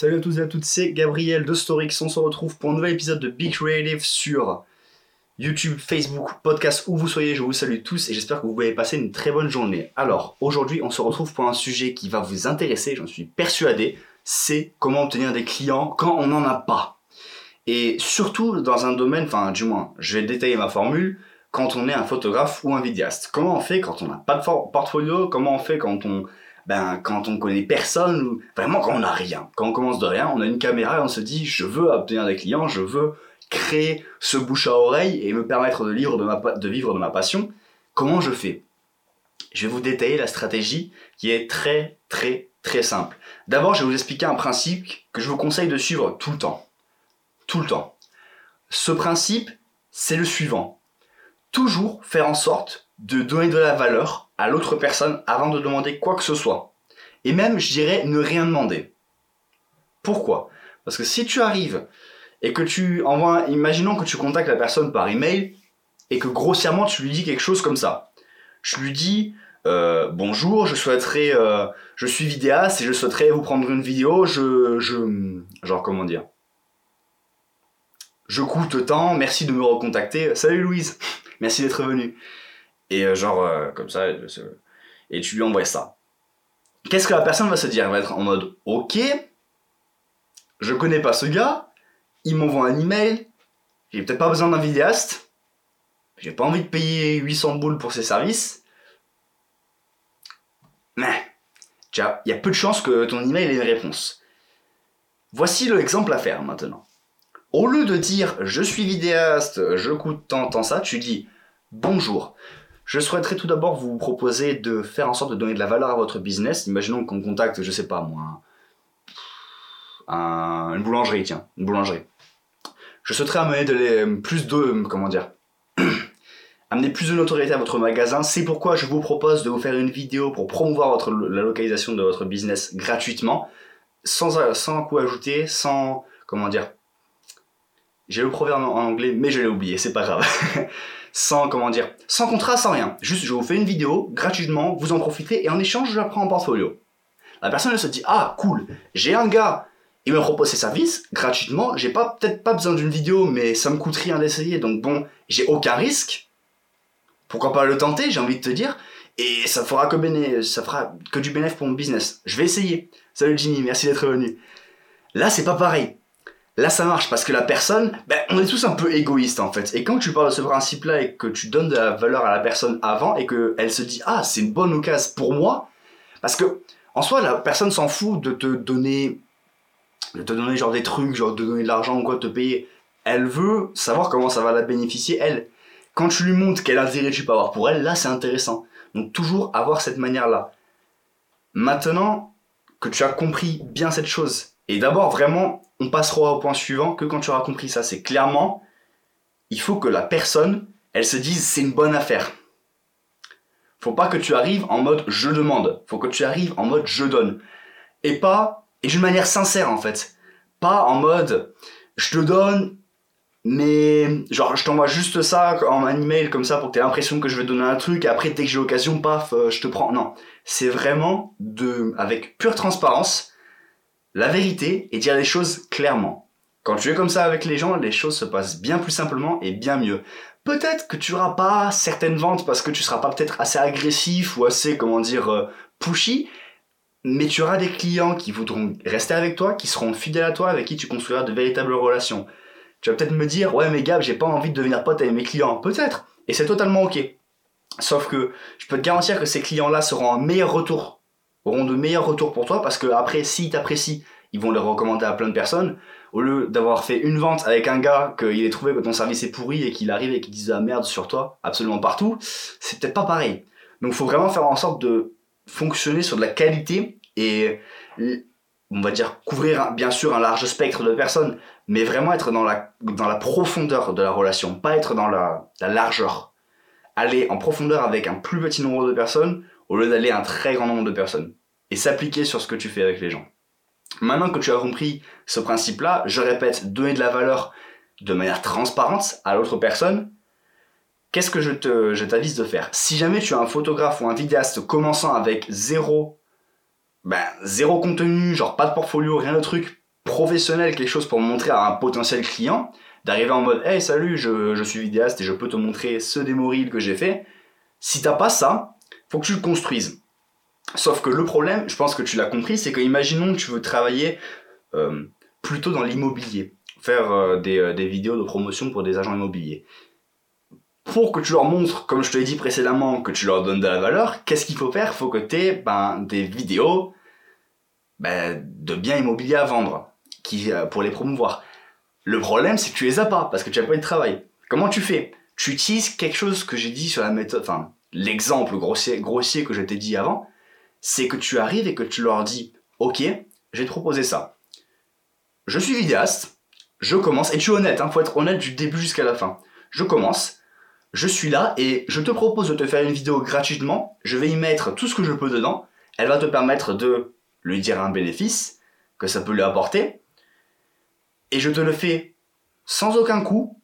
Salut à tous et à toutes, c'est Gabriel de Storix. On se retrouve pour un nouvel épisode de Big Creative sur YouTube, Facebook, podcast, où vous soyez. Je vous salue tous et j'espère que vous avez passé une très bonne journée. Alors, aujourd'hui, on se retrouve pour un sujet qui va vous intéresser, j'en suis persuadé. C'est comment obtenir des clients quand on n'en a pas. Et surtout dans un domaine, enfin, du moins, je vais détailler ma formule quand on est un photographe ou un vidéaste. Comment on fait quand on n'a pas de portfolio? Comment on fait quand on ben, quand on connaît personne, vraiment quand on n'a rien, quand on commence de rien, on a une caméra et on se dit je veux obtenir des clients, je veux créer ce bouche à oreille et me permettre de, vivre de, ma, de vivre de ma passion. Comment je fais? Je vais vous détailler la stratégie qui est très très très simple. D'abord, je vais vous expliquer un principe que je vous conseille de suivre tout le temps. Tout le temps. Ce principe, c'est le suivant. Toujours faire en sorte de donner de la valeur à l'autre personne avant de demander quoi que ce soit. Et même, je dirais, ne rien demander. Pourquoi? Parce que si tu arrives et que tu envoies, imaginons que tu contactes la personne par email et que grossièrement tu lui dis quelque chose comme ça. Je lui dis euh, bonjour, je souhaiterais, euh, je suis vidéaste et je souhaiterais vous prendre une vidéo. Je, je, genre comment dire? Je coûte tant, merci de me recontacter. Salut Louise, merci d'être venue. Et euh, genre, euh, comme ça, et tu lui envoies ça. Qu'est-ce que la personne va se dire? Elle va être en mode Ok, je connais pas ce gars, il m'envoie un email, j'ai peut-être pas besoin d'un vidéaste, j'ai pas envie de payer 800 boules pour ses services. Mais, il y a peu de chances que ton email ait une réponse. Voici l'exemple à faire maintenant. Au lieu de dire je suis vidéaste, je coûte tant, tant ça, tu dis bonjour, je souhaiterais tout d'abord vous proposer de faire en sorte de donner de la valeur à votre business. Imaginons qu'on contacte, je sais pas moi, une boulangerie, tiens, une boulangerie. Je souhaiterais amener de plus de, comment dire, amener plus de notoriété à votre magasin. C'est pourquoi je vous propose de vous faire une vidéo pour promouvoir la localisation de votre business gratuitement, sans, sans coût ajouté, sans, comment dire, j'ai le proverbe en anglais, mais je l'ai oublié, c'est pas grave. sans comment dire, sans contrat, sans rien. Juste, je vous fais une vidéo gratuitement, vous en profitez et en échange, je la prends en portfolio. La personne elle se dit ah cool, j'ai un gars, il me propose ses services gratuitement, j'ai pas peut-être pas besoin d'une vidéo, mais ça me coûte rien d'essayer, donc bon, j'ai aucun risque. Pourquoi pas le tenter, j'ai envie de te dire. Et ça fera que, ça fera que du bénéfice pour mon business. Je vais essayer. Salut Jimmy, merci d'être venu. Là, c'est pas pareil. Là, ça marche parce que la personne, ben, on est tous un peu égoïstes en fait. Et quand tu parles de ce principe-là et que tu donnes de la valeur à la personne avant et qu'elle se dit ah c'est une bonne occasion pour moi, parce que en soi la personne s'en fout de te donner, de te donner genre des trucs, genre de donner de l'argent ou quoi, de te payer. Elle veut savoir comment ça va la bénéficier elle. Quand tu lui montres quel intérêt tu peux avoir pour elle, là c'est intéressant. Donc toujours avoir cette manière-là. Maintenant que tu as compris bien cette chose, et d'abord vraiment on passera au point suivant que quand tu auras compris ça. C'est clairement, il faut que la personne, elle se dise c'est une bonne affaire. Faut pas que tu arrives en mode je demande. Faut que tu arrives en mode je donne. Et pas, et d'une manière sincère en fait. Pas en mode je te donne, mais genre je t'envoie juste ça en email comme ça pour que tu aies l'impression que je vais donner un truc et après dès que j'ai l'occasion, paf, euh, je te prends. Non. C'est vraiment de, avec pure transparence, la vérité et dire les choses clairement. Quand tu es comme ça avec les gens, les choses se passent bien plus simplement et bien mieux. Peut-être que tu n'auras pas certaines ventes parce que tu seras pas peut-être assez agressif ou assez, comment dire, euh, pushy, mais tu auras des clients qui voudront rester avec toi, qui seront fidèles à toi, avec qui tu construiras de véritables relations. Tu vas peut-être me dire, ouais mais Gab, j'ai pas envie de devenir pote avec mes clients. Peut-être, et c'est totalement ok. Sauf que je peux te garantir que ces clients-là seront un meilleur retour auront de meilleurs retours pour toi parce que après, s'ils t'apprécient, ils vont les recommander à plein de personnes. Au lieu d'avoir fait une vente avec un gars qu'il ait trouvé que ton service est pourri et qu'il arrive et qu'il dise la merde sur toi absolument partout, c'est peut-être pas pareil. Donc, faut vraiment faire en sorte de fonctionner sur de la qualité et on va dire couvrir bien sûr un large spectre de personnes, mais vraiment être dans la, dans la profondeur de la relation, pas être dans la, la largeur. Aller en profondeur avec un plus petit nombre de personnes au lieu d'aller à un très grand nombre de personnes et s'appliquer sur ce que tu fais avec les gens. Maintenant que tu as compris ce principe-là, je répète, donner de la valeur de manière transparente à l'autre personne, qu'est-ce que je t'avise de faire? Si jamais tu as un photographe ou un vidéaste commençant avec zéro, ben, zéro contenu, genre pas de portfolio, rien de truc, professionnel, quelque chose pour montrer à un potentiel client, d'arriver en mode Hey, salut, je, je, suis vidéaste et je peux te montrer ce démo reel que j'ai fait. Si t'as pas ça, faut que tu le construises. Sauf que le problème, je pense que tu l'as compris, c'est que imaginons que tu veux travailler euh, plutôt dans l'immobilier, faire euh, des, euh, des, vidéos de promotion pour des agents immobiliers. Pour que tu leur montres, comme je te l'ai dit précédemment, que tu leur donnes de la valeur, qu'est-ce qu'il faut faire? Il faut que tu aies ben, des vidéos ben, de biens immobiliers à vendre qui, pour les promouvoir. Le problème, c'est que tu les as pas parce que tu n'as pas eu de travail. Comment tu fais? Tu utilises quelque chose que j'ai dit sur la méthode, enfin, l'exemple grossier, grossier que je t'ai dit avant, c'est que tu arrives et que tu leur dis Ok, te proposer ça. Je suis vidéaste, je commence, et tu es honnête, hein, faut être honnête du début jusqu'à la fin. Je commence, je suis là et je te propose de te faire une vidéo gratuitement, je vais y mettre tout ce que je peux dedans, elle va te permettre de lui dire un bénéfice que ça peut lui apporter, et je te le fais sans aucun coût,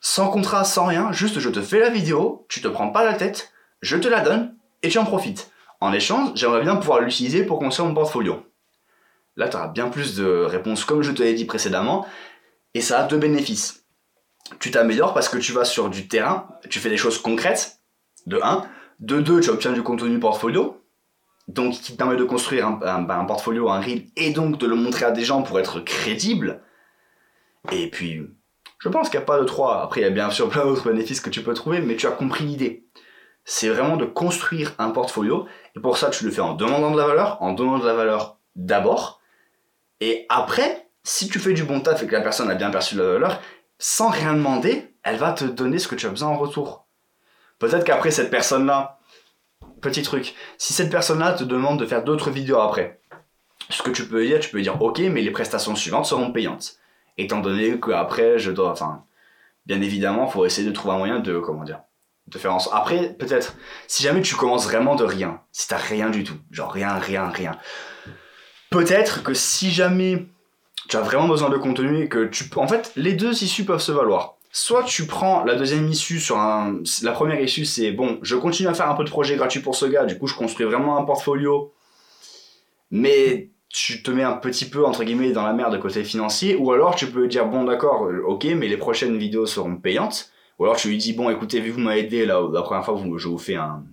sans contrat, sans rien, juste je te fais la vidéo, tu te prends pas la tête, je te la donne et tu en profites. En échange, j'aimerais bien pouvoir l'utiliser pour construire mon portfolio. Là, tu auras bien plus de réponses comme je te l'ai dit précédemment, et ça a deux bénéfices. Tu t'améliores parce que tu vas sur du terrain, tu fais des choses concrètes, de 1. De 2, tu obtiens du contenu portfolio, donc qui te permet de construire un, un portfolio, un reel, et donc de le montrer à des gens pour être crédible. Et puis, je pense qu'il n'y a pas de 3. Après, il y a bien sûr plein d'autres bénéfices que tu peux trouver, mais tu as compris l'idée. C'est vraiment de construire un portfolio. Et pour ça, tu le fais en demandant de la valeur, en donnant de la valeur d'abord. Et après, si tu fais du bon taf et que la personne a bien perçu la valeur, sans rien demander, elle va te donner ce que tu as besoin en retour. Peut-être qu'après, cette personne-là, petit truc, si cette personne-là te demande de faire d'autres vidéos après, ce que tu peux dire, tu peux dire ok, mais les prestations suivantes seront payantes étant donné qu'après, je dois, enfin, bien évidemment, il faut essayer de trouver un moyen de, comment dire, Après, peut-être, si jamais tu commences vraiment de rien, si t'as rien du tout, genre rien, rien, rien, peut-être que si jamais tu as vraiment besoin de contenu que tu en fait, les deux issues peuvent se valoir. Soit tu prends la deuxième issue sur un, la première issue c'est bon, je continue à faire un peu de projet gratuit pour ce gars, du coup je construis vraiment un portfolio, mais tu te mets un petit peu entre guillemets dans la merde côté financier ou alors tu peux dire bon d'accord ok mais les prochaines vidéos seront payantes ou alors tu lui dis bon écoutez vu que vous m'avez aidé là la première fois je vous fais un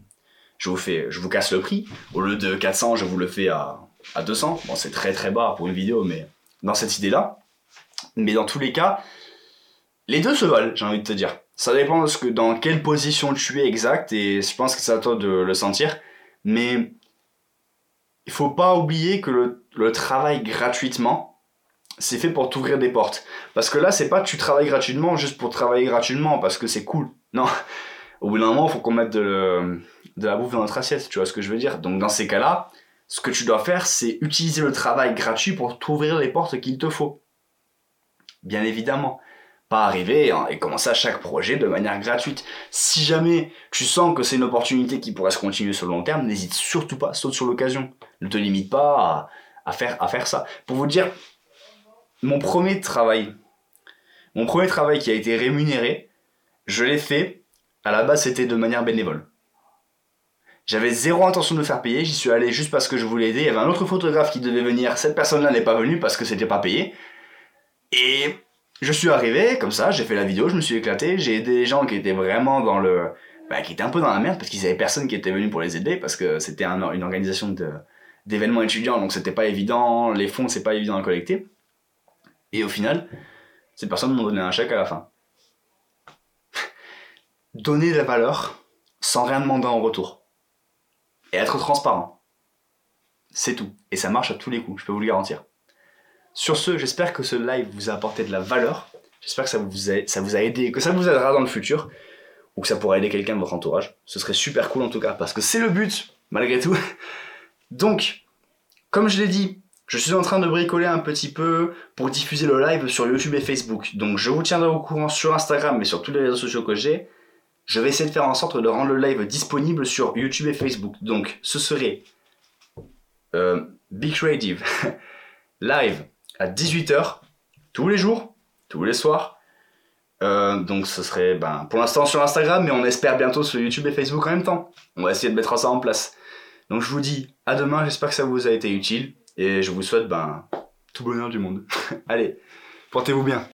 je vous fais je vous casse le prix. Au lieu de 400 je vous le fais à, à 200 bon c'est très très bas pour une vidéo mais dans cette idée là mais dans tous les cas les deux se valent j'ai envie de te dire. Ça dépend de ce que dans quelle position tu es exact et je pense que c'est à toi de le sentir. Mais il faut pas oublier que le travail gratuitement, c'est fait pour t'ouvrir des portes. Parce que là, c'est pas tu travailles gratuitement juste pour travailler gratuitement parce que c'est cool. Non. Au bout d'un moment, il faut qu'on mette de, la bouffe dans notre assiette, tu vois ce que je veux dire? Donc dans ces cas-là, ce que tu dois faire, c'est utiliser le travail gratuit pour t'ouvrir les portes qu'il te faut. Bien évidemment pas arriver et commencer à chaque projet de manière gratuite. Si jamais tu sens que c'est une opportunité qui pourrait se continuer sur le long terme, n'hésite surtout pas, saute sur l'occasion. Ne te limite pas à faire ça. Pour vous dire, mon premier travail, mon premier travail qui a été rémunéré, je l'ai fait, à la base c'était de manière bénévole. J'avais zéro intention de faire payer, j'y suis allé juste parce que je voulais aider. Il y avait un autre photographe qui devait venir, cette personne-là n'est pas venue parce que c'était pas payé. Et je suis arrivé comme ça, j'ai fait la vidéo, je me suis éclaté, j'ai aidé des gens qui étaient vraiment dans le, bah, qui étaient un peu dans la merde parce qu'ils avaient personne qui était venu pour les aider parce que c'était un, une organisation d'événements étudiants donc c'était pas évident, les fonds c'est pas évident à collecter. Et au final, ces personnes m'ont donné un chèque à la fin. Donner de la valeur sans rien demander en retour. Et être transparent. C'est tout. Et ça marche à tous les coups, je peux vous le garantir. Sur ce, j'espère que ce live vous a apporté de la valeur. J'espère que ça vous, a, aidé, que ça vous aidera dans le futur, ou que ça pourra aider quelqu'un de votre entourage. Ce serait super cool en tout cas, parce que c'est le but, malgré tout. Donc, comme je l'ai dit, je suis en train de bricoler un petit peu pour diffuser le live sur YouTube et Facebook. Donc je vous tiendrai au courant sur Instagram, mais sur tous les réseaux sociaux que j'ai. Je vais essayer de faire en sorte de rendre le live disponible sur YouTube et Facebook. Donc ce serait euh, Big Creative live à 18h tous les jours, tous les soirs. Euh, donc ce serait ben, pour l'instant sur Instagram, mais on espère bientôt sur YouTube et Facebook en même temps. On va essayer de mettre ça en place. Donc je vous dis à demain, j'espère que ça vous a été utile et je vous souhaite ben, tout bonheur du monde. Allez, portez-vous bien.